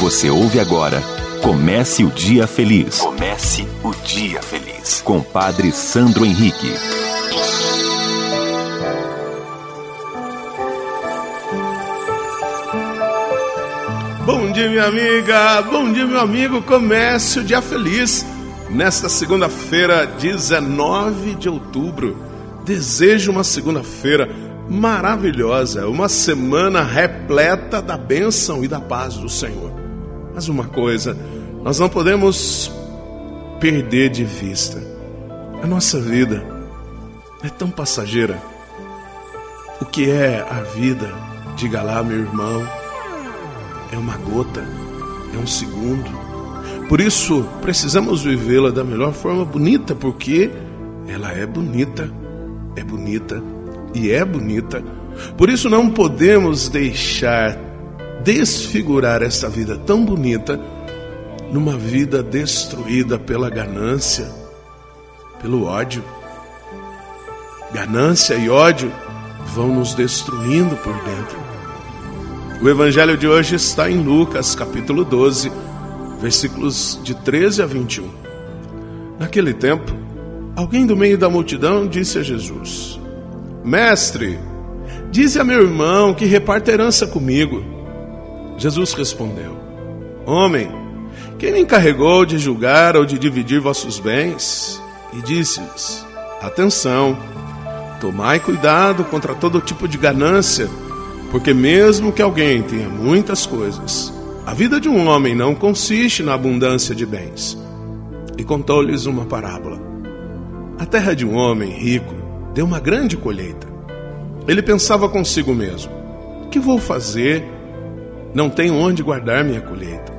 Você ouve agora Comece o Dia Feliz. Comece o Dia Feliz. Com Padre Sandro Henrique. Bom dia, minha amiga. Bom dia, meu amigo. Comece o Dia Feliz. Nesta segunda-feira, 19 de outubro. Desejo uma segunda-feira maravilhosa, uma semana repleta da bênção e da paz do Senhor. Mas uma coisa, nós não podemos perder de vista. A nossa vida é tão passageira. O que é a vida? Diga lá, meu irmão. É uma gota, é um segundo. Por isso, precisamos vivê-la da melhor forma bonita, porque ela é bonita, é bonita e é bonita. Por isso não podemos deixar desfigurar essa vida tão bonita numa vida destruída pela ganância, pelo ódio. Ganância e ódio vão nos destruindo por dentro. O evangelho de hoje está em Lucas, capítulo 12, versículos de 13 a 21. Naquele tempo, alguém do meio da multidão disse a Jesus: Mestre, dize a meu irmão que reparta herança comigo. Jesus respondeu: Homem, quem me encarregou de julgar ou de dividir vossos bens? E disse-lhes: Atenção, tomai cuidado contra todo tipo de ganância, porque mesmo que alguém tenha muitas coisas, a vida de um homem não consiste na abundância de bens. E contou-lhes uma parábola. A terra de um homem rico deu uma grande colheita. Ele pensava consigo mesmo: que vou fazer? Não tenho onde guardar minha colheita.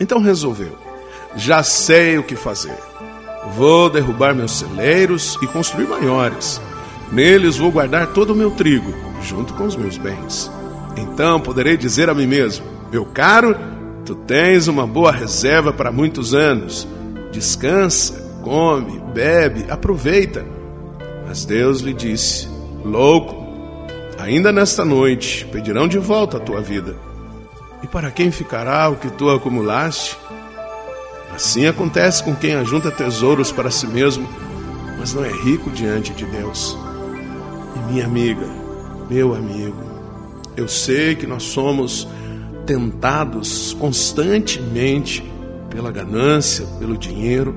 Então resolveu: Já sei o que fazer. Vou derrubar meus celeiros e construir maiores. Neles vou guardar todo o meu trigo, junto com os meus bens. Então poderei dizer a mim mesmo: Meu caro, tu tens uma boa reserva para muitos anos. Descansa, come, bebe, aproveita mas Deus lhe disse: Louco, ainda nesta noite pedirão de volta a tua vida. E para quem ficará o que tu acumulaste? Assim acontece com quem ajunta tesouros para si mesmo, mas não é rico diante de Deus. E minha amiga, meu amigo, eu sei que nós somos tentados constantemente pela ganância, pelo dinheiro,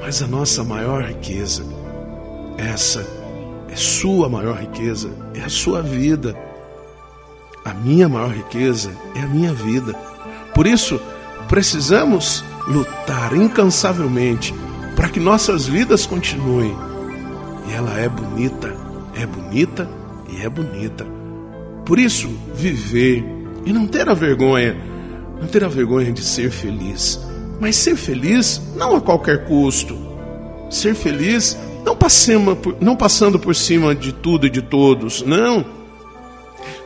mas a nossa maior riqueza essa é sua maior riqueza, é a sua vida. A minha maior riqueza é a minha vida. Por isso, precisamos lutar incansavelmente para que nossas vidas continuem. E ela é bonita, é bonita e é bonita. Por isso, viver e não ter a vergonha, não ter a vergonha de ser feliz, mas ser feliz não a qualquer custo. Ser feliz não, passemos, não passando por cima de tudo e de todos, não.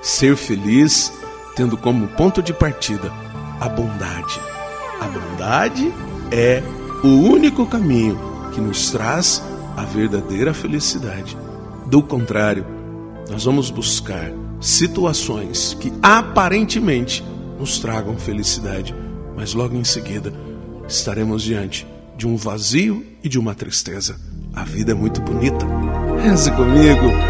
Ser feliz tendo como ponto de partida a bondade. A bondade é o único caminho que nos traz a verdadeira felicidade. Do contrário, nós vamos buscar situações que aparentemente nos tragam felicidade, mas logo em seguida estaremos diante de um vazio e de uma tristeza. A vida é muito bonita. Reze comigo.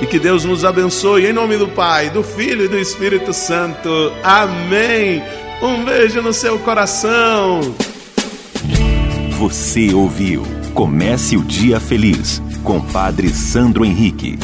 E que Deus nos abençoe em nome do Pai, do Filho e do Espírito Santo. Amém. Um beijo no seu coração. Você ouviu Comece o Dia Feliz com Padre Sandro Henrique.